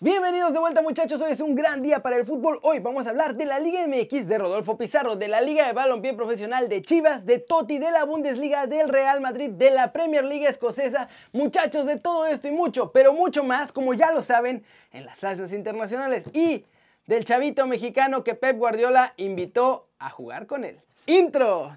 Bienvenidos de vuelta muchachos, hoy es un gran día para el fútbol. Hoy vamos a hablar de la Liga MX de Rodolfo Pizarro, de la Liga de Balompié Profesional de Chivas, de Totti, de la Bundesliga, del Real Madrid, de la Premier League escocesa. Muchachos, de todo esto y mucho, pero mucho más, como ya lo saben, en las clases internacionales. Y del chavito mexicano que Pep Guardiola invitó a jugar con él. Intro.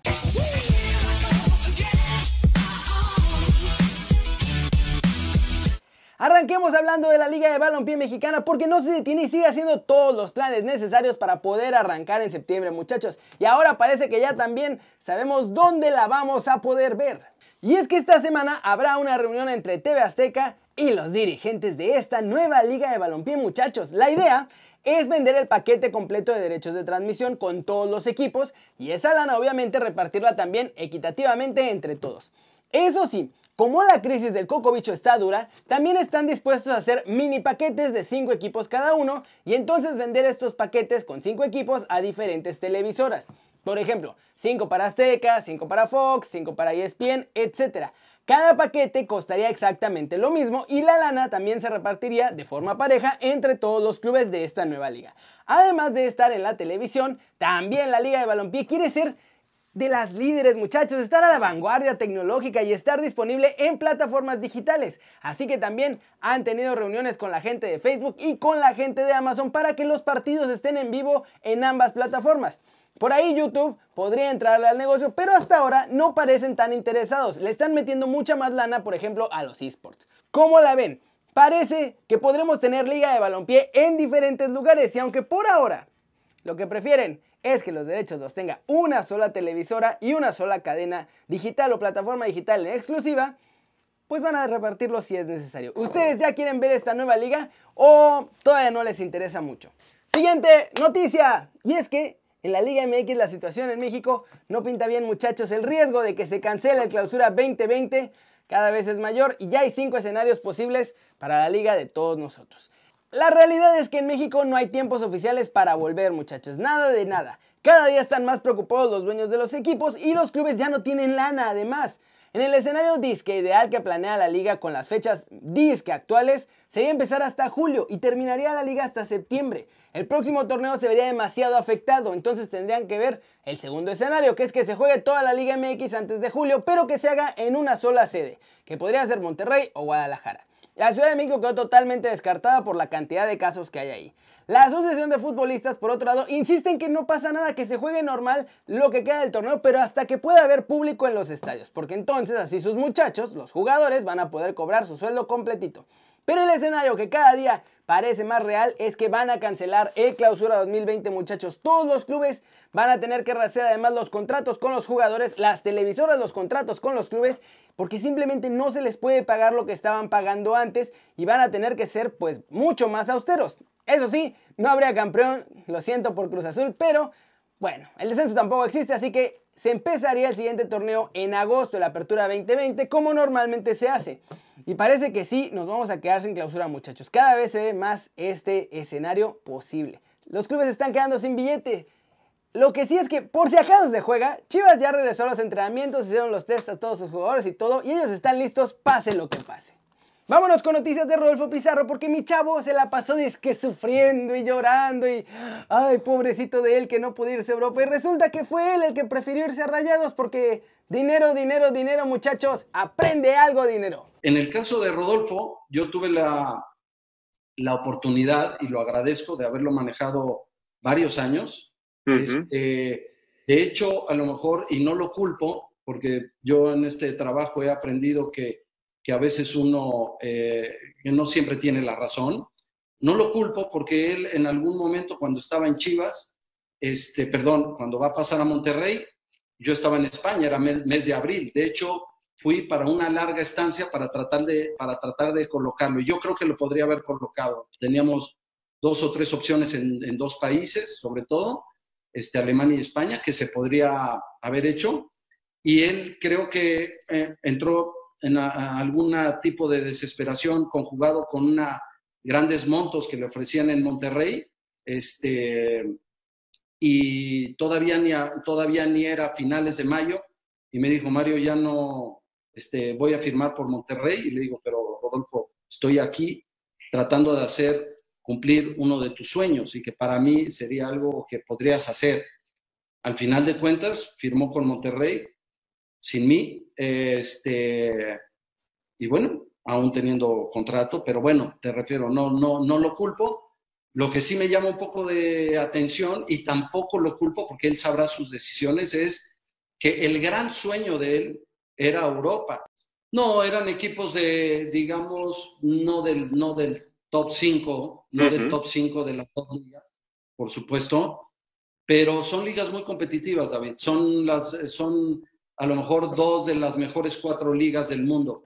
Arranquemos hablando de la Liga de Balompié Mexicana porque no se detiene y sigue haciendo todos los planes necesarios para poder arrancar en septiembre, muchachos. Y ahora parece que ya también sabemos dónde la vamos a poder ver. Y es que esta semana habrá una reunión entre TV Azteca y los dirigentes de esta nueva Liga de Balompié, muchachos. La idea es vender el paquete completo de derechos de transmisión con todos los equipos y esa lana obviamente repartirla también equitativamente entre todos. Eso sí, como la crisis del cocobicho está dura, también están dispuestos a hacer mini paquetes de 5 equipos cada uno y entonces vender estos paquetes con 5 equipos a diferentes televisoras. Por ejemplo, 5 para Azteca, 5 para Fox, 5 para ESPN, etc. Cada paquete costaría exactamente lo mismo y la lana también se repartiría de forma pareja entre todos los clubes de esta nueva liga. Además de estar en la televisión, también la Liga de Balompié quiere ser de las líderes, muchachos, estar a la vanguardia tecnológica y estar disponible en plataformas digitales. Así que también han tenido reuniones con la gente de Facebook y con la gente de Amazon para que los partidos estén en vivo en ambas plataformas. Por ahí YouTube podría entrarle al negocio, pero hasta ahora no parecen tan interesados. Le están metiendo mucha más lana, por ejemplo, a los esports. ¿Cómo la ven? Parece que podremos tener liga de balompié en diferentes lugares y aunque por ahora lo que prefieren es que los derechos los tenga una sola televisora y una sola cadena digital o plataforma digital en exclusiva, pues van a repartirlo si es necesario. ¿Ustedes ya quieren ver esta nueva liga o todavía no les interesa mucho? Siguiente noticia, y es que en la Liga MX la situación en México no pinta bien muchachos, el riesgo de que se cancele el clausura 2020 cada vez es mayor y ya hay cinco escenarios posibles para la liga de todos nosotros. La realidad es que en México no hay tiempos oficiales para volver, muchachos, nada de nada. Cada día están más preocupados los dueños de los equipos y los clubes ya no tienen lana, además. En el escenario disque ideal que planea la liga con las fechas disque actuales, sería empezar hasta julio y terminaría la liga hasta septiembre. El próximo torneo se vería demasiado afectado, entonces tendrían que ver el segundo escenario, que es que se juegue toda la Liga MX antes de julio, pero que se haga en una sola sede, que podría ser Monterrey o Guadalajara. La Ciudad de México quedó totalmente descartada por la cantidad de casos que hay ahí. La Asociación de Futbolistas, por otro lado, insiste en que no pasa nada, que se juegue normal lo que queda del torneo, pero hasta que pueda haber público en los estadios, porque entonces así sus muchachos, los jugadores, van a poder cobrar su sueldo completito. Pero el escenario que cada día parece más real es que van a cancelar el clausura 2020 muchachos. Todos los clubes van a tener que rehacer además los contratos con los jugadores, las televisoras los contratos con los clubes, porque simplemente no se les puede pagar lo que estaban pagando antes y van a tener que ser pues mucho más austeros. Eso sí, no habría campeón, lo siento por Cruz Azul, pero bueno, el descenso tampoco existe, así que se empezaría el siguiente torneo en agosto la Apertura 2020 como normalmente se hace. Y parece que sí, nos vamos a quedar sin clausura muchachos. Cada vez se ve más este escenario posible. Los clubes están quedando sin billete. Lo que sí es que, por si acaso se juega, Chivas ya regresó a los entrenamientos, hicieron los test a todos sus jugadores y todo, y ellos están listos, pase lo que pase. Vámonos con noticias de Rodolfo Pizarro, porque mi chavo se la pasó que sufriendo y llorando y, ay, pobrecito de él que no pudo irse a Europa. Y resulta que fue él el que prefirió irse a Rayados porque dinero, dinero, dinero, muchachos, aprende algo, dinero. En el caso de Rodolfo, yo tuve la, la oportunidad, y lo agradezco, de haberlo manejado varios años este, de hecho, a lo mejor, y no lo culpo, porque yo en este trabajo he aprendido que, que a veces uno eh, no siempre tiene la razón. No lo culpo porque él en algún momento cuando estaba en Chivas, este, perdón, cuando va a pasar a Monterrey, yo estaba en España, era mes, de abril. De hecho, fui para una larga estancia para tratar de, para tratar de colocarlo. Y yo creo que lo podría haber colocado. Teníamos dos o tres opciones en dos países, sobre todo este, Alemania y España, que se podría haber hecho. Y él creo que eh, entró en algún tipo de desesperación conjugado con una grandes montos que le ofrecían en Monterrey. Este, y todavía ni, todavía ni era finales de mayo. Y me dijo, Mario, ya no este, voy a firmar por Monterrey. Y le digo, pero Rodolfo, estoy aquí tratando de hacer cumplir uno de tus sueños y que para mí sería algo que podrías hacer. Al final de cuentas, firmó con Monterrey sin mí, este, y bueno, aún teniendo contrato, pero bueno, te refiero, no, no, no lo culpo. Lo que sí me llama un poco de atención y tampoco lo culpo porque él sabrá sus decisiones es que el gran sueño de él era Europa. No, eran equipos de, digamos, no del, no del top 5, no del top 5 de la top liga, por supuesto, pero son ligas muy competitivas, David. Son, las, son a lo mejor dos de las mejores cuatro ligas del mundo.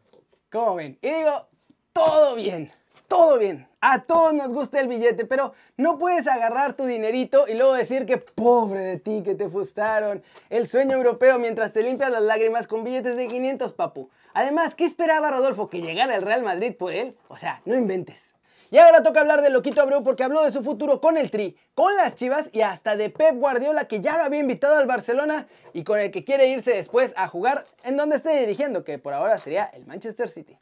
¿Cómo ven? Y digo, todo bien, todo bien. A todos nos gusta el billete, pero no puedes agarrar tu dinerito y luego decir que pobre de ti, que te frustraron. El sueño europeo mientras te limpias las lágrimas con billetes de 500, papu. Además, ¿qué esperaba Rodolfo? ¿Que llegara el Real Madrid por él? O sea, no inventes. Y ahora toca hablar de Loquito Abreu porque habló de su futuro con el Tri, con las Chivas y hasta de Pep Guardiola que ya lo había invitado al Barcelona y con el que quiere irse después a jugar en donde esté dirigiendo, que por ahora sería el Manchester City.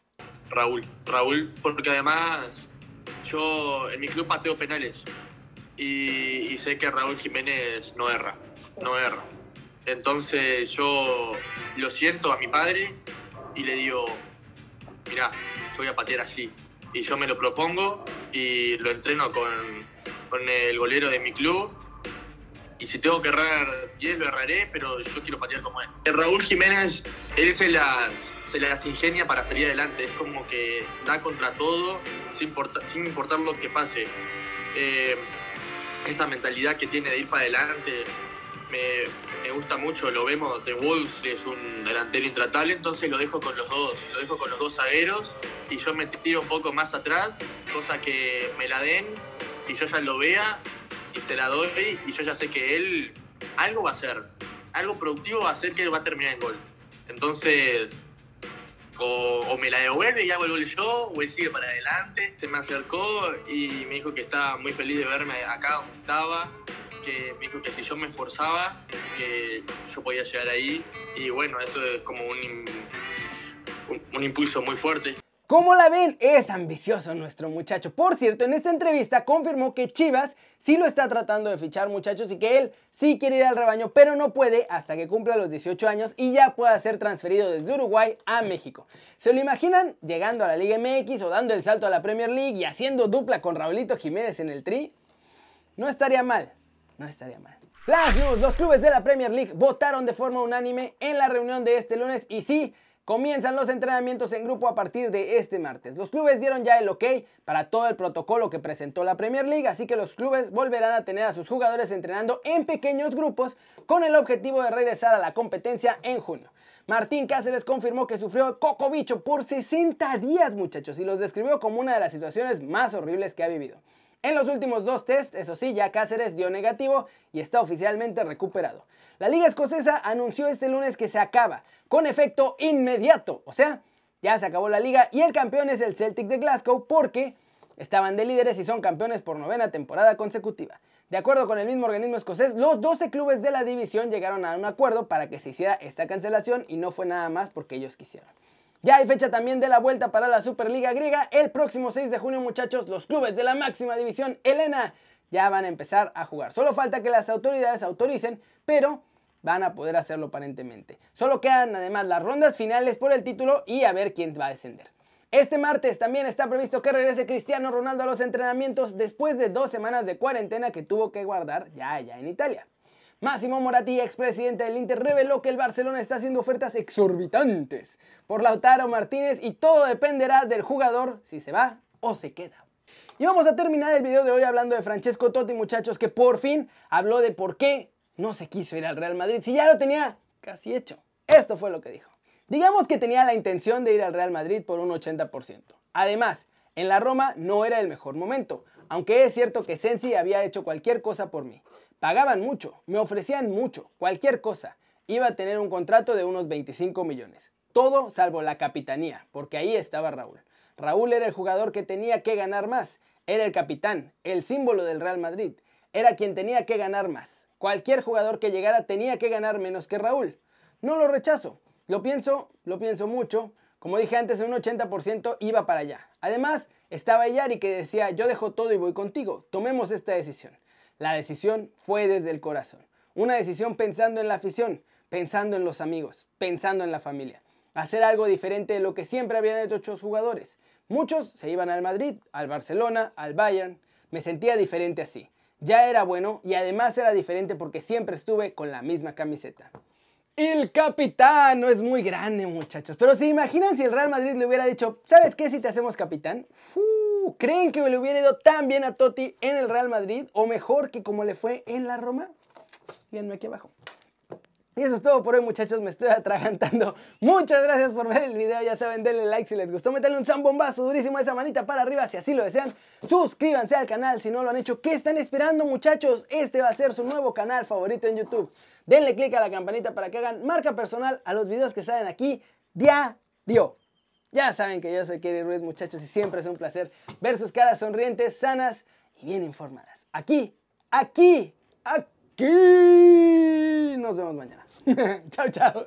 Raúl, Raúl, porque además yo en mi club pateo penales y, sé que Raúl Jiménez no erra, no erra. Entonces yo lo siento a mi padre y le digo, mira, yo voy a patear así. Y yo me lo propongo y lo entreno con, con el golero de mi club. Y si tengo que errar 10, lo erraré, pero yo quiero patear como él. Raúl Jiménez, él se las, se las ingenia para salir adelante. Es como que da contra todo sin importar, sin importar lo que pase. Eh, esa mentalidad que tiene de ir para adelante me, me, gusta mucho, lo vemos de Wolves, es un delantero intratable, entonces lo dejo con los dos, lo dejo con los dos zagueros y yo me tiro un poco más atrás, cosa que me la den y yo ya lo vea y se la doy y yo ya sé que él algo va a hacer, algo productivo va a hacer que va a terminar en gol. Entonces, o, me la devuelve y hago el gol yo, o él sigue para adelante. Se me acercó y me dijo que estaba muy feliz de verme acá donde estaba, que me dijo que si yo me esforzaba, que yo podía llegar ahí. Y bueno, eso es como un, un impulso muy fuerte. ¿Cómo la ven? Es ambicioso nuestro muchacho. Por cierto, en esta entrevista confirmó que Chivas sí lo está tratando de fichar muchachos y que él sí quiere ir al rebaño, pero no puede hasta que cumpla los 18 años y ya pueda ser transferido desde Uruguay a México. ¿Se lo imaginan llegando a la Liga MX o dando el salto a la Premier League y haciendo dupla con Raulito Jiménez en el Tri? No estaría mal, no estaría mal. Flash News, los clubes de la Premier League votaron de forma unánime en la reunión de este lunes y sí, Comienzan los entrenamientos en grupo a partir de este martes. Los clubes dieron ya el ok para todo el protocolo que presentó la Premier League, así que los clubes volverán a tener a sus jugadores entrenando en pequeños grupos con el objetivo de regresar a la competencia en junio. Martín Cáceres confirmó que sufrió coco bicho por 60 días, muchachos, y los describió como una de las situaciones más horribles que ha vivido. En los últimos dos tests, eso sí, ya Cáceres dio negativo y está oficialmente recuperado. La Liga Escocesa anunció este lunes que se acaba, con efecto inmediato, o sea, ya se acabó la liga y el campeón es el Celtic de Glasgow porque estaban de líderes y son campeones por novena temporada consecutiva. De acuerdo con el mismo organismo escocés, los 12 clubes de la división llegaron a un acuerdo para que se hiciera esta cancelación y no fue nada más porque ellos quisieron. Ya hay fecha también de la vuelta para la Superliga griega. El próximo 6 de junio, muchachos, los clubes de la máxima división, Elena, ya van a empezar a jugar. Solo falta que las autoridades autoricen, pero van a poder hacerlo aparentemente. Solo quedan además las rondas finales por el título y a ver quién va a descender. Este martes también está previsto que regrese Cristiano Ronaldo a los entrenamientos después de dos semanas de cuarentena que tuvo que guardar ya allá en Italia. Máximo Moratti, expresidente del Inter, reveló que el Barcelona está haciendo ofertas exorbitantes por Lautaro Martínez y todo dependerá del jugador si se va o se queda. Y vamos a terminar el video de hoy hablando de Francesco Totti, muchachos, que por fin habló de por qué no se quiso ir al Real Madrid si ya lo tenía casi hecho. Esto fue lo que dijo. Digamos que tenía la intención de ir al Real Madrid por un 80%. Además, en la Roma no era el mejor momento, aunque es cierto que Sensi había hecho cualquier cosa por mí. Pagaban mucho, me ofrecían mucho, cualquier cosa. Iba a tener un contrato de unos 25 millones. Todo salvo la capitanía, porque ahí estaba Raúl. Raúl era el jugador que tenía que ganar más. Era el capitán, el símbolo del Real Madrid. Era quien tenía que ganar más. Cualquier jugador que llegara tenía que ganar menos que Raúl. No lo rechazo. Lo pienso, lo pienso mucho. Como dije antes, un 80% iba para allá. Además, estaba Yari que decía, yo dejo todo y voy contigo, tomemos esta decisión. La decisión fue desde el corazón. Una decisión pensando en la afición, pensando en los amigos, pensando en la familia. Hacer algo diferente de lo que siempre habían hecho otros jugadores. Muchos se iban al Madrid, al Barcelona, al Bayern. Me sentía diferente así. Ya era bueno y además era diferente porque siempre estuve con la misma camiseta. El capitán no es muy grande, muchachos. Pero se imaginan si el Real Madrid le hubiera dicho, ¿sabes qué si te hacemos capitán? ¿Creen que le hubiera ido tan bien a Totti en el Real Madrid o mejor que como le fue en la Roma? Díganme aquí abajo. Y eso es todo por hoy muchachos, me estoy atragantando. Muchas gracias por ver el video, ya saben, denle like si les gustó, meterle un zambombazo durísimo a esa manita para arriba si así lo desean. Suscríbanse al canal si no lo han hecho. ¿Qué están esperando muchachos? Este va a ser su nuevo canal favorito en YouTube. Denle click a la campanita para que hagan marca personal a los videos que salen aquí diario. Ya saben que yo soy Kerry Ruiz muchachos y siempre es un placer ver sus caras sonrientes, sanas y bien informadas. Aquí, aquí, aquí. Nos vemos mañana. chao, chao.